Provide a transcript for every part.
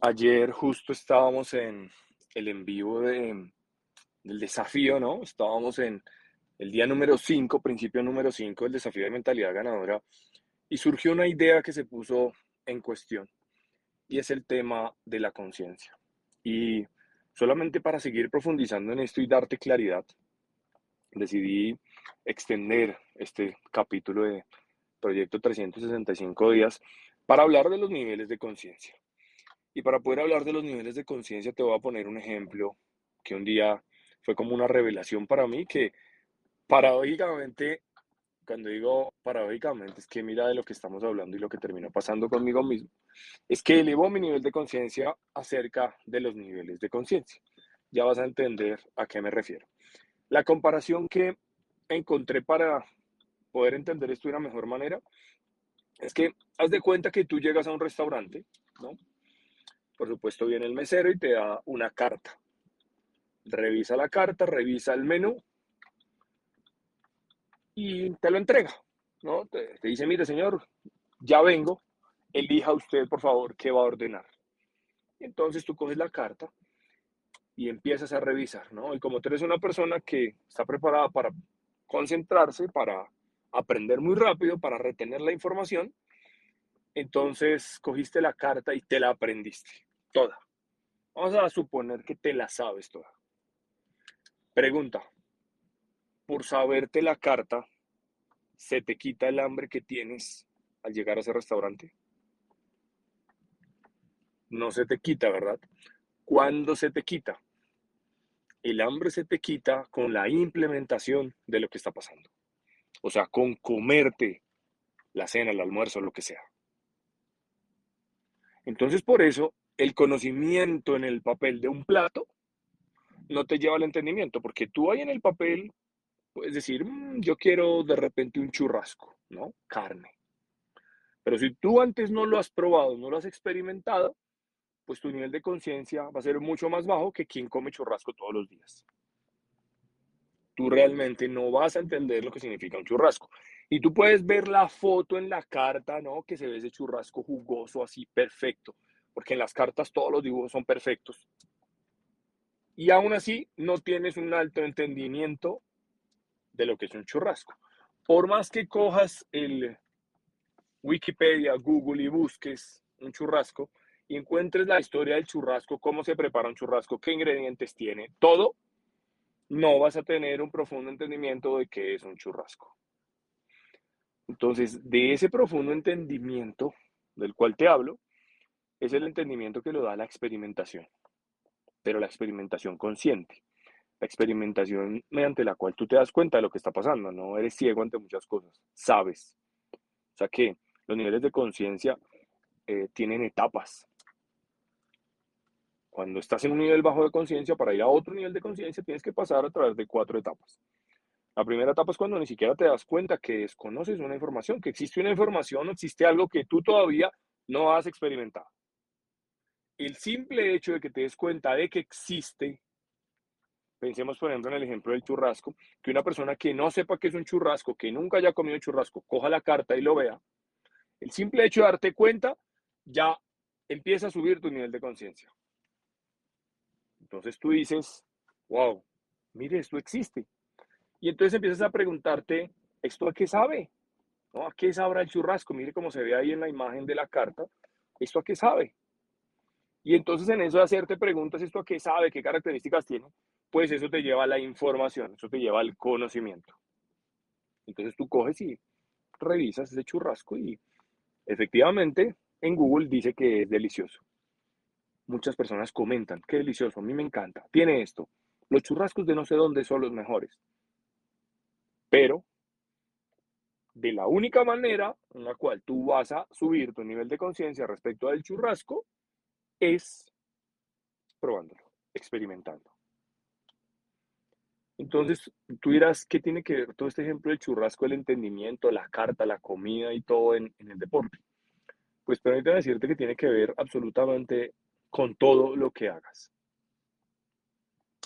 Ayer justo estábamos en el en vivo de, del desafío, ¿no? Estábamos en el día número 5, principio número 5 del desafío de mentalidad ganadora, y surgió una idea que se puso en cuestión, y es el tema de la conciencia. Y solamente para seguir profundizando en esto y darte claridad, decidí extender este capítulo de Proyecto 365 días para hablar de los niveles de conciencia. Y para poder hablar de los niveles de conciencia, te voy a poner un ejemplo que un día fue como una revelación para mí, que paradójicamente, cuando digo paradójicamente, es que mira de lo que estamos hablando y lo que terminó pasando conmigo mismo, es que elevó mi nivel de conciencia acerca de los niveles de conciencia. Ya vas a entender a qué me refiero. La comparación que encontré para poder entender esto de una mejor manera es que haz de cuenta que tú llegas a un restaurante, ¿no? Por supuesto viene el mesero y te da una carta. Revisa la carta, revisa el menú y te lo entrega, ¿no? Te, dice, mire señor, ya vengo, elija usted por favor qué va a ordenar. Entonces tú coges la carta y empiezas a revisar, ¿no? Y como tú eres una persona que está preparada para concentrarse, para aprender muy rápido, para retener la información, entonces cogiste la carta y te la aprendiste toda. Vamos a suponer que te la sabes toda. Pregunta, por saberte la carta, ¿se te quita el hambre que tienes al llegar a ese restaurante? No se te quita, ¿verdad? ¿Cuándo se te quita? El hambre se te quita con la implementación de lo que está pasando. O sea, con comerte la cena, el almuerzo, lo que sea. Entonces, por eso, el conocimiento en el papel de un plato no te lleva al entendimiento, porque tú ahí en el papel puedes decir, mm, yo quiero de repente un churrasco, ¿no? Carne. Pero si tú antes no lo has probado, no lo has experimentado, pues tu nivel de conciencia va a ser mucho más bajo que quien come churrasco todos los días. Tú realmente no vas a entender lo que significa un churrasco. Y tú puedes ver la foto en la carta, ¿no? Que se ve ese churrasco jugoso, así perfecto, porque en las cartas todos los dibujos son perfectos. Y aún así no tienes un alto entendimiento de lo que es un churrasco. Por más que cojas el Wikipedia, Google y busques un churrasco, y encuentres la historia del churrasco, cómo se prepara un churrasco, qué ingredientes tiene, todo, no vas a tener un profundo entendimiento de qué es un churrasco. Entonces, de ese profundo entendimiento del cual te hablo, es el entendimiento que lo da la experimentación, pero la experimentación consciente, la experimentación mediante la cual tú te das cuenta de lo que está pasando, no eres ciego ante muchas cosas, sabes. O sea que los niveles de conciencia eh, tienen etapas, cuando estás en un nivel bajo de conciencia, para ir a otro nivel de conciencia tienes que pasar a través de cuatro etapas. La primera etapa es cuando ni siquiera te das cuenta que desconoces una información, que existe una información existe algo que tú todavía no has experimentado. El simple hecho de que te des cuenta de que existe, pensemos por ejemplo en el ejemplo del churrasco, que una persona que no sepa qué es un churrasco, que nunca haya comido churrasco, coja la carta y lo vea, el simple hecho de darte cuenta ya empieza a subir tu nivel de conciencia. Entonces tú dices, wow, mire, esto existe. Y entonces empiezas a preguntarte, ¿esto a qué sabe? ¿No? ¿A qué sabrá el churrasco? Mire cómo se ve ahí en la imagen de la carta. ¿Esto a qué sabe? Y entonces en eso de hacerte preguntas, ¿esto a qué sabe? ¿Qué características tiene? Pues eso te lleva a la información, eso te lleva al conocimiento. Entonces tú coges y revisas ese churrasco y efectivamente en Google dice que es delicioso muchas personas comentan, qué delicioso, a mí me encanta, tiene esto. Los churrascos de no sé dónde son los mejores. Pero de la única manera en la cual tú vas a subir tu nivel de conciencia respecto al churrasco es probándolo, experimentando. Entonces, tú dirás, ¿qué tiene que ver todo este ejemplo del churrasco, el entendimiento, la carta, la comida y todo en, en el deporte? Pues permítame decirte que tiene que ver absolutamente con todo lo que hagas.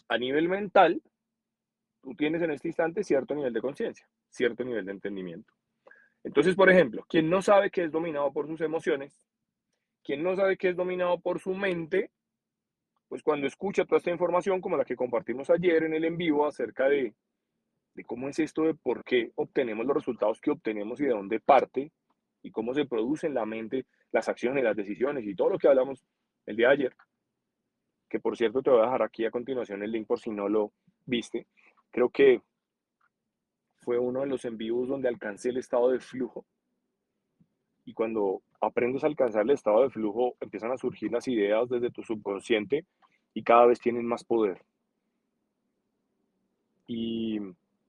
A nivel mental, tú tienes en este instante cierto nivel de conciencia, cierto nivel de entendimiento. Entonces, por ejemplo, quien no sabe que es dominado por sus emociones quien no sabe que es dominado por su mente, pues cuando escucha toda esta información como la que compartimos ayer en el en vivo acerca de, de cómo es esto, de por qué obtenemos los resultados que obtenemos y de dónde parte y cómo se produce en la mente las acciones, las decisiones y todo lo que hablamos el día de ayer, que por cierto te voy a dejar aquí a continuación el link por si no lo viste, creo que fue uno de los en vivos donde alcancé el estado de flujo. Y cuando aprendes a alcanzar el estado de flujo, empiezan a surgir las ideas desde tu subconsciente y cada vez tienen más poder. Y,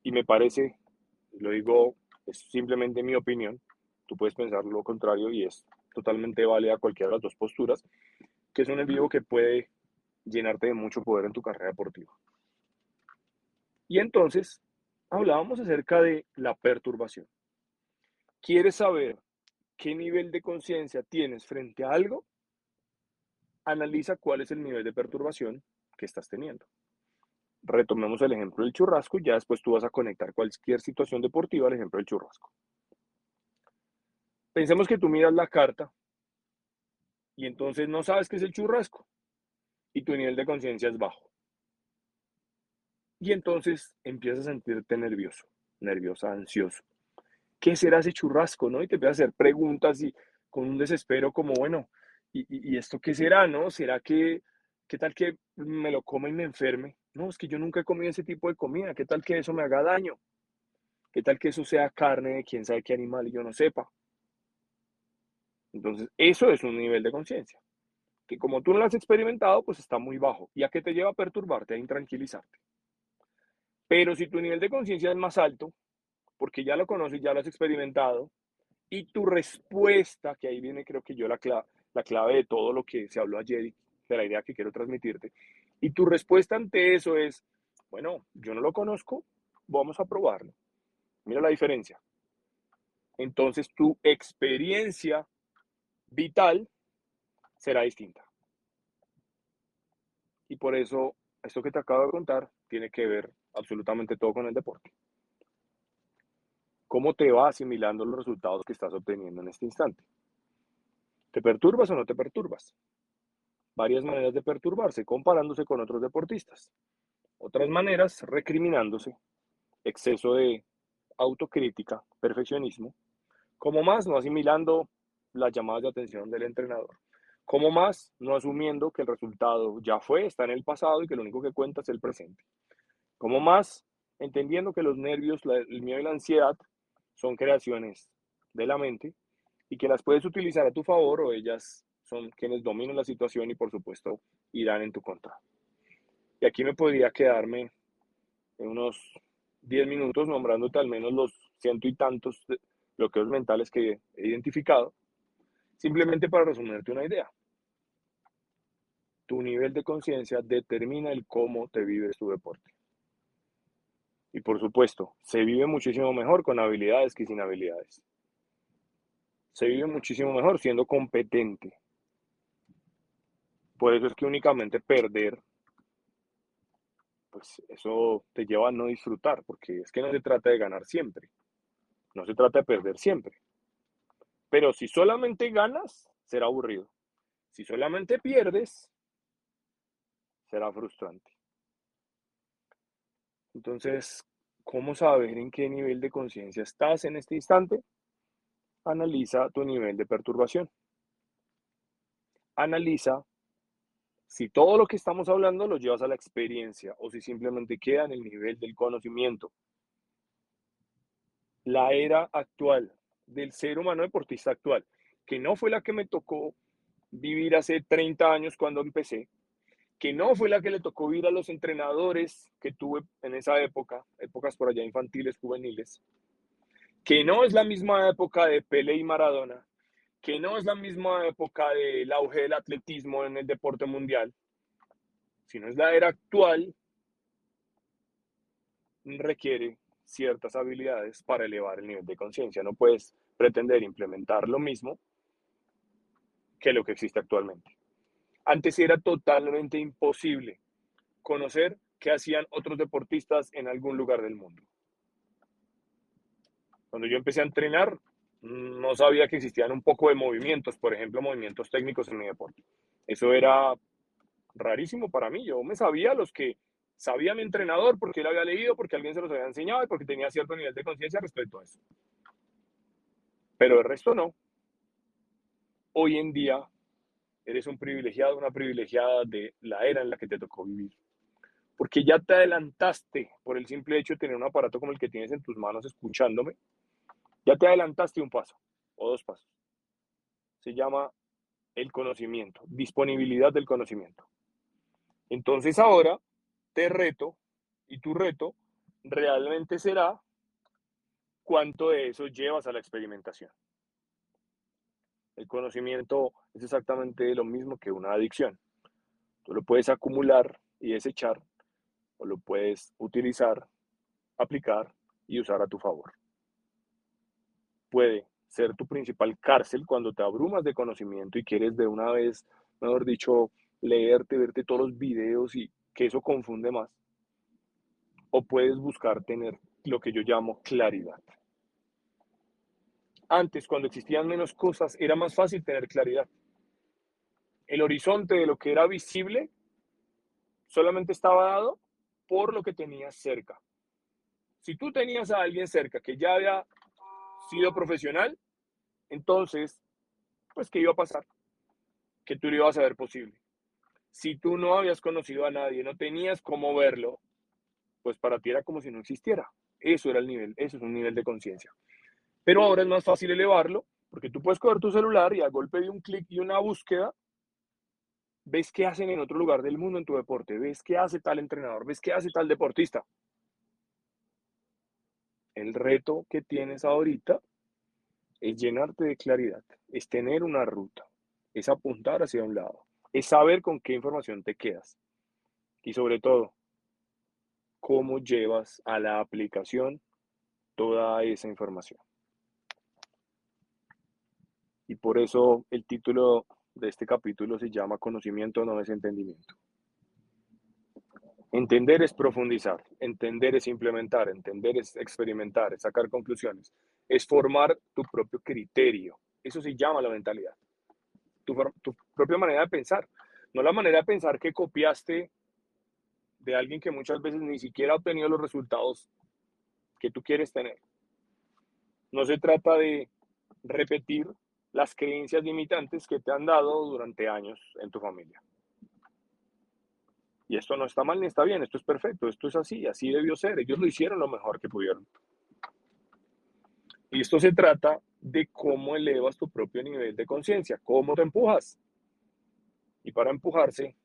y me parece, lo digo, es simplemente mi opinión, tú puedes pensar lo contrario y es totalmente válida cualquiera de las dos posturas, que es un en vivo que puede llenarte de mucho poder en tu carrera deportiva. Y entonces hablábamos acerca de la perturbación. ¿Quieres saber qué nivel de conciencia tienes frente a algo? Analiza cuál es el nivel de perturbación que estás teniendo. Retomemos el ejemplo del churrasco y ya después tú vas a conectar cualquier situación deportiva al ejemplo del churrasco. Pensemos que tú miras la carta y entonces no sabes qué es el churrasco y tu nivel de conciencia es bajo. Y entonces empiezas a sentirte nervioso, nerviosa, ansioso. ¿Qué será ese churrasco, no? Y te empiezas a hacer preguntas y con un desespero como, bueno, ¿y, esto qué será, no? ¿Será que, qué tal que me lo coma y me enferme? No, es que yo nunca he comido ese tipo de comida. ¿Qué tal que eso me haga daño? ¿Qué tal que eso sea carne de quién sabe qué animal y yo no sepa? Entonces, eso es un nivel de conciencia, que como tú no lo has experimentado, pues está muy bajo. ¿Y a qué te lleva a perturbarte, a intranquilizarte? Pero si tu nivel de conciencia es más alto, porque ya lo conoces, ya lo has experimentado, y tu respuesta, que ahí viene creo que yo la, clave, la clave de todo lo que se habló ayer de la idea que quiero transmitirte, y tu respuesta ante eso es, bueno, yo no lo conozco, vamos a probarlo. Mira la diferencia. Entonces tu experiencia vital será distinta. Y por eso, esto que te acabo de contar tiene que ver absolutamente todo con el deporte. ¿Cómo te va asimilando los resultados que estás obteniendo en este instante? ¿Te perturbas o no te perturbas? Varias maneras de perturbarse, comparándose con otros deportistas. Otras maneras, recriminándose, exceso de autocrítica, perfeccionismo. Como más, no asimilando las llamadas de atención del entrenador. Como más, no asumiendo que el resultado ya fue, está en el pasado y que lo único que cuenta es el presente. Como más, entendiendo que los nervios, el miedo y la ansiedad son creaciones de la mente y que las puedes utilizar a tu favor o ellas son quienes dominan la situación y por supuesto irán en tu contra. Y aquí me podría quedarme en unos 10 minutos nombrándote al menos los ciento y tantos bloqueos mentales que he identificado, simplemente para resumirte una idea. Tu nivel de conciencia determina el cómo te vives tu deporte. Y por supuesto, se vive muchísimo mejor con habilidades que sin habilidades. Se vive muchísimo mejor siendo competente. Por eso es que únicamente perder, pues eso te lleva a no disfrutar, porque es que no se trata de ganar siempre, no se trata de perder siempre. Pero si solamente ganas, será aburrido. Si solamente pierdes, será frustrante. Entonces, ¿cómo saber en qué nivel de conciencia estás en este instante? Analiza tu nivel de perturbación. Analiza si todo lo que estamos hablando lo llevas a la experiencia o si simplemente queda en el nivel del conocimiento. La era actual del ser humano deportista actual, que no fue la que me tocó vivir hace 30 años cuando empecé, que no fue la que le tocó vivir a los entrenadores que tuve en esa época, épocas por allá infantiles, juveniles, que no es la misma época de Pele y Maradona, que no es la misma época del auge del atletismo en el deporte mundial, sino es la era actual, requiere ciertas habilidades para elevar el nivel de conciencia. No puedes pretender implementar lo mismo que lo que existe actualmente. Antes era totalmente imposible conocer qué hacían otros deportistas en algún lugar del mundo. Cuando yo empecé a entrenar, no sabía que existían un poco de movimientos, por ejemplo, movimientos técnicos en mi deporte. Eso era rarísimo para mí. Yo me sabía los que sabía mi entrenador porque él había leído, porque alguien se los había enseñado y porque tenía cierto nivel de conciencia respecto a eso. Pero el resto no. Hoy en día eres un privilegiado, una privilegiada de la era en la que te tocó vivir. Porque ya te adelantaste por el simple hecho de tener un aparato como el que tienes en tus manos escuchándome. Ya te adelantaste un paso o dos pasos. Se llama el conocimiento, disponibilidad del conocimiento. Entonces ahora te reto y tu reto realmente será cuánto de eso llevas a la experimentación. El conocimiento es exactamente lo mismo que una adicción. Tú lo puedes acumular y desechar o lo puedes utilizar, aplicar y usar a tu favor. Puede ser tu principal cárcel cuando te abrumas de conocimiento y quieres de una vez, mejor dicho, leerte, verte todos los videos y que eso confunde más. O puedes buscar tener lo que yo llamo claridad. Antes, cuando existían menos cosas, era más fácil tener claridad. El horizonte de lo que era visible solamente estaba dado por lo que tenías cerca. Si tú tenías a alguien cerca que ya había sido profesional, entonces, pues, ¿qué iba a pasar? Que tú lo ibas a ver posible. Si tú no habías conocido a nadie, no tenías cómo verlo, pues para ti era como si no existiera. Eso era el nivel, eso es un nivel de conciencia. Pero ahora es más fácil elevarlo, porque tú puedes coger tu celular y a golpe de un clic y una búsqueda, ves qué hacen en otro lugar del mundo en tu deporte, ves qué hace tal entrenador, ves qué hace tal deportista. El reto que tienes ahorita es llenarte de claridad, es tener una ruta, es apuntar hacia un lado, es saber con qué información te quedas y sobre todo, cómo llevas a la aplicación toda esa información. Y por eso el título de este capítulo se llama Conocimiento no es entendimiento. Entender es profundizar, entender es implementar, entender es experimentar, es sacar conclusiones, es formar tu propio criterio. Eso se llama la mentalidad. Tu, tu, propia manera de pensar. No la manera de pensar que copiaste de alguien que muchas veces ni siquiera ha obtenido los resultados que tú quieres tener. No se trata de repetir las creencias limitantes que te han dado durante años en tu familia. Y esto no está mal ni está bien, esto es perfecto, esto es así, así debió ser. Ellos lo hicieron lo mejor que pudieron. Y esto se trata de cómo elevas tu propio nivel de conciencia, cómo te empujas. Y para empujarse,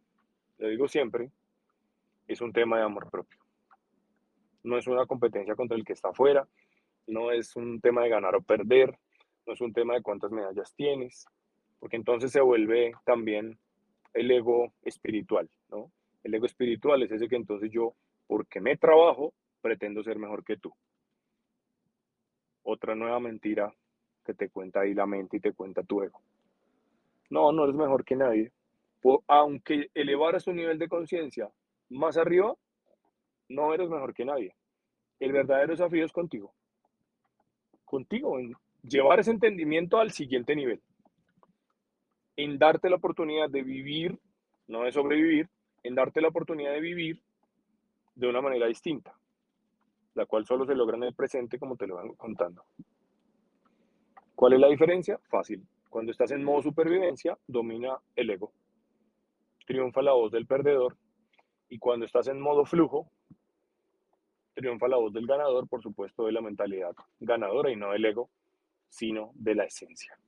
le digo siempre, es un tema de amor propio. No es una competencia contra el que está afuera, no es un tema de ganar o perder, no es un tema de cuántas medallas tienes, porque entonces se vuelve también el ego espiritual, ¿no? El ego espiritual es ese que entonces yo, porque me trabajo, pretendo ser mejor que tú. Otra nueva mentira que te cuenta ahí la mente y te cuenta tu ego. No, no eres mejor que nadie. Aunque elevaras tu nivel de conciencia más arriba, no eres mejor que nadie. El verdadero desafío es contigo. Contigo, llevar ese entendimiento al siguiente nivel. En darte la oportunidad de vivir, no de sobrevivir, en darte la oportunidad de vivir de una manera distinta, la cual solo se logra en el presente como te lo vengo contando. ¿Cuál es la diferencia? Fácil. Cuando estás en modo supervivencia, domina el ego. Triunfa la voz del perdedor. Y cuando estás en modo flujo, triunfa la voz del ganador, por supuesto, de la mentalidad ganadora y no del ego, sino de la esencia.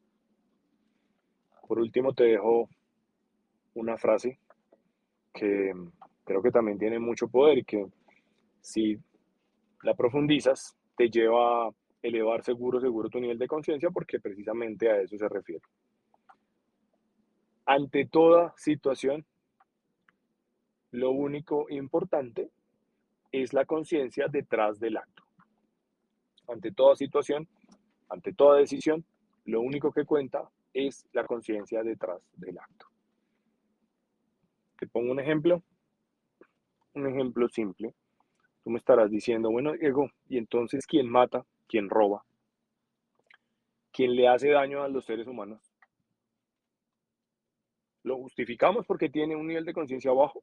Por último, te dejo una frase que creo que también tiene mucho poder y que si la profundizas, te lleva a elevar seguro, seguro tu nivel de conciencia porque precisamente a eso se refiere. Ante toda situación, lo único importante es la conciencia detrás del acto. Ante toda situación, ante toda decisión, lo único que cuenta es la conciencia detrás del acto. Te pongo un ejemplo, un ejemplo simple. Tú me estarás diciendo, bueno, Diego, ¿y entonces quién mata? ¿Quién roba? quien le hace daño a los seres humanos. ¿Lo justificamos porque tiene un nivel de conciencia bajo?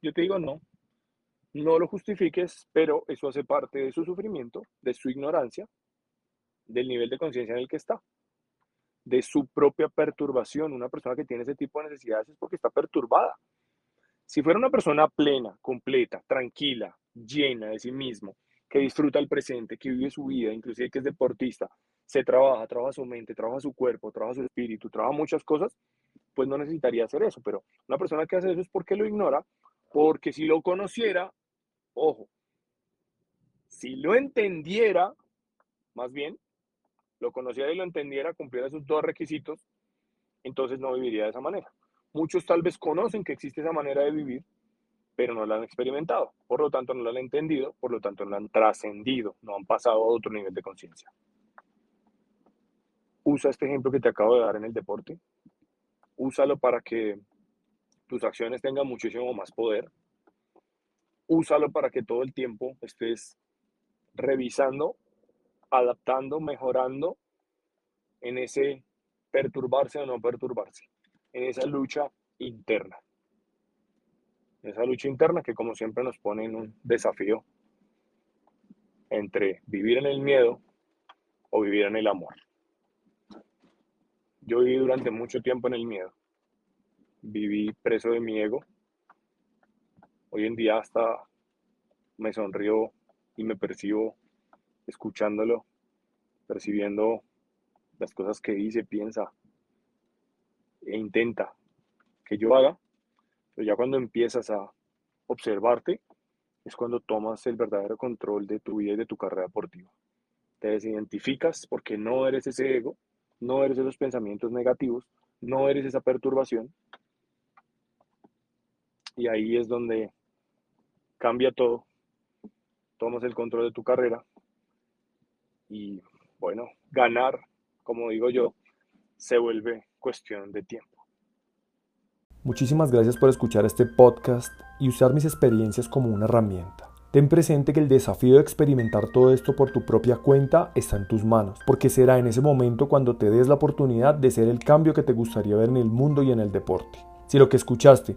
Yo te digo no. No lo justifiques, pero eso hace parte de su sufrimiento, de su ignorancia, del nivel de conciencia en el que está, de su propia perturbación. Una persona que tiene ese tipo de necesidades es porque está perturbada. Si fuera una persona plena, completa, tranquila, llena de sí mismo, que disfruta el presente, que vive su vida, inclusive que es deportista, se trabaja, trabaja su mente, trabaja su cuerpo, trabaja su espíritu, trabaja muchas cosas, pues no necesitaría hacer eso. Pero una persona que hace eso es porque lo ignora, porque si lo conociera, Ojo, si lo entendiera, más bien, lo conociera y lo entendiera, cumpliera esos dos requisitos, entonces no viviría de esa manera. Muchos tal vez conocen que existe esa manera de vivir, pero no la han experimentado, por lo tanto no la han entendido, por lo tanto no la han trascendido, no han pasado a otro nivel de conciencia. Usa este ejemplo que te acabo de dar en el deporte, úsalo para que tus acciones tengan muchísimo más poder, úsalo para que todo el tiempo estés revisando, adaptando, mejorando en ese perturbarse o no perturbarse, en esa lucha interna. Esa lucha interna que como siempre nos pone en un desafío entre vivir en el miedo o vivir en el amor. Yo viví durante mucho tiempo en el miedo. Viví preso de mi ego, Hoy en día hasta me sonrío y me percibo escuchándolo, percibiendo las cosas que dice, piensa e intenta que yo haga, pero ya cuando empiezas a observarte, es cuando tomas el verdadero control de tu vida y de tu carrera deportiva. Te desidentificas porque no eres ese ego, no eres esos pensamientos negativos, no eres esa perturbación. Y ahí es donde cambia todo, tomas el control de tu carrera y bueno, ganar, como digo yo, se vuelve cuestión de tiempo. Muchísimas gracias por escuchar este podcast y usar mis experiencias como una herramienta. Ten presente que el desafío de experimentar todo esto por tu propia cuenta está en tus manos, porque será en ese momento cuando te des la oportunidad de ser el cambio que te gustaría ver en el mundo y en el deporte. Si lo que escuchaste